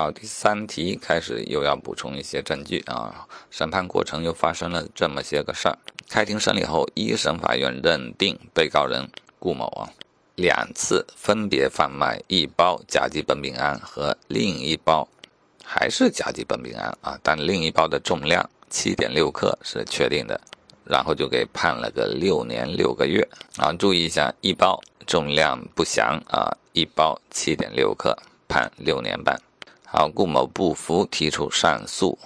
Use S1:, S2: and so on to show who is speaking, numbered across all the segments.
S1: 好，第三题开始又要补充一些证据啊。审判过程又发生了这么些个事儿。开庭审理后，一审法院认定被告人顾某啊，两次分别贩卖一包甲基苯丙胺和另一包还是甲基苯丙胺啊，但另一包的重量七点六克是确定的，然后就给判了个六年六个月啊。注意一下，一包重量不详啊，一包七点六克，判六年半。好，顾某不服，提出上诉，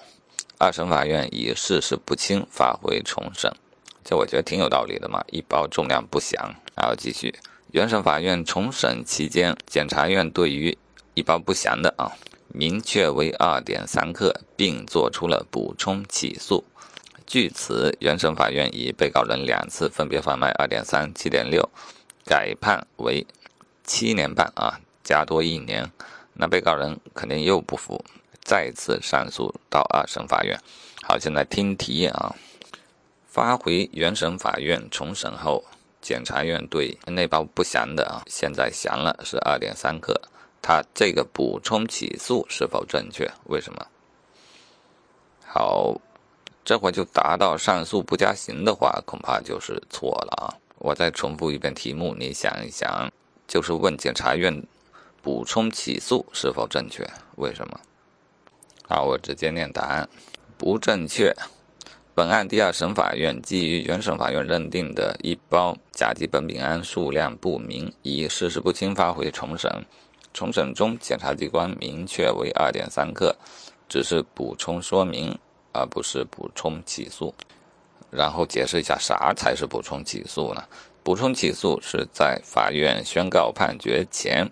S1: 二审法院以事实不清发回重审，这我觉得挺有道理的嘛。一包重量不详，然后继续，原审法院重审期间，检察院对于一包不详的啊，明确为二点三克，并作出了补充起诉。据此，原审法院以被告人两次分别贩卖二点三、七点六，改判为七年半啊，加多一年。那被告人肯定又不服，再次上诉到二审法院。好，现在听题啊，发回原审法院重审后，检察院对那包不详的啊，现在详了是二点三克，他这个补充起诉是否正确？为什么？好，这会就达到上诉不加刑的话，恐怕就是错了啊。我再重复一遍题目，你想一想，就是问检察院。补充起诉是否正确？为什么？好，我直接念答案，不正确。本案第二审法院基于原审法院认定的一包甲基苯丙胺数量不明，以事实不清发回重审。重审中，检察机关明确为二点三克，只是补充说明，而不是补充起诉。然后解释一下啥才是补充起诉呢？补充起诉是在法院宣告判决前。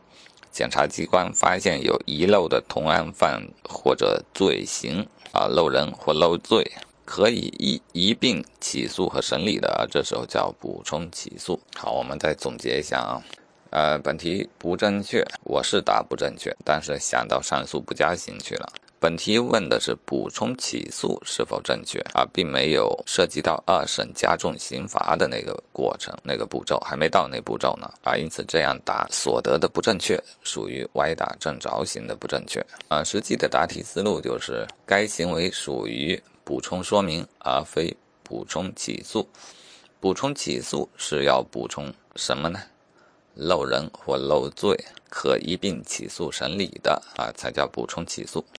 S1: 检察机关发现有遗漏的同案犯或者罪行啊，漏人或漏罪，可以一一并起诉和审理的，这时候叫补充起诉。好，我们再总结一下啊，呃，本题不正确，我是答不正确，但是想到上诉不加刑去了。本题问的是补充起诉是否正确啊，并没有涉及到二审加重刑罚的那个过程、那个步骤，还没到那步骤呢啊，因此这样答所得的不正确，属于歪打正着型的不正确啊。实际的答题思路就是，该行为属于补充说明，而非补充起诉。补充起诉是要补充什么呢？漏人或漏罪可一并起诉审理的啊，才叫补充起诉。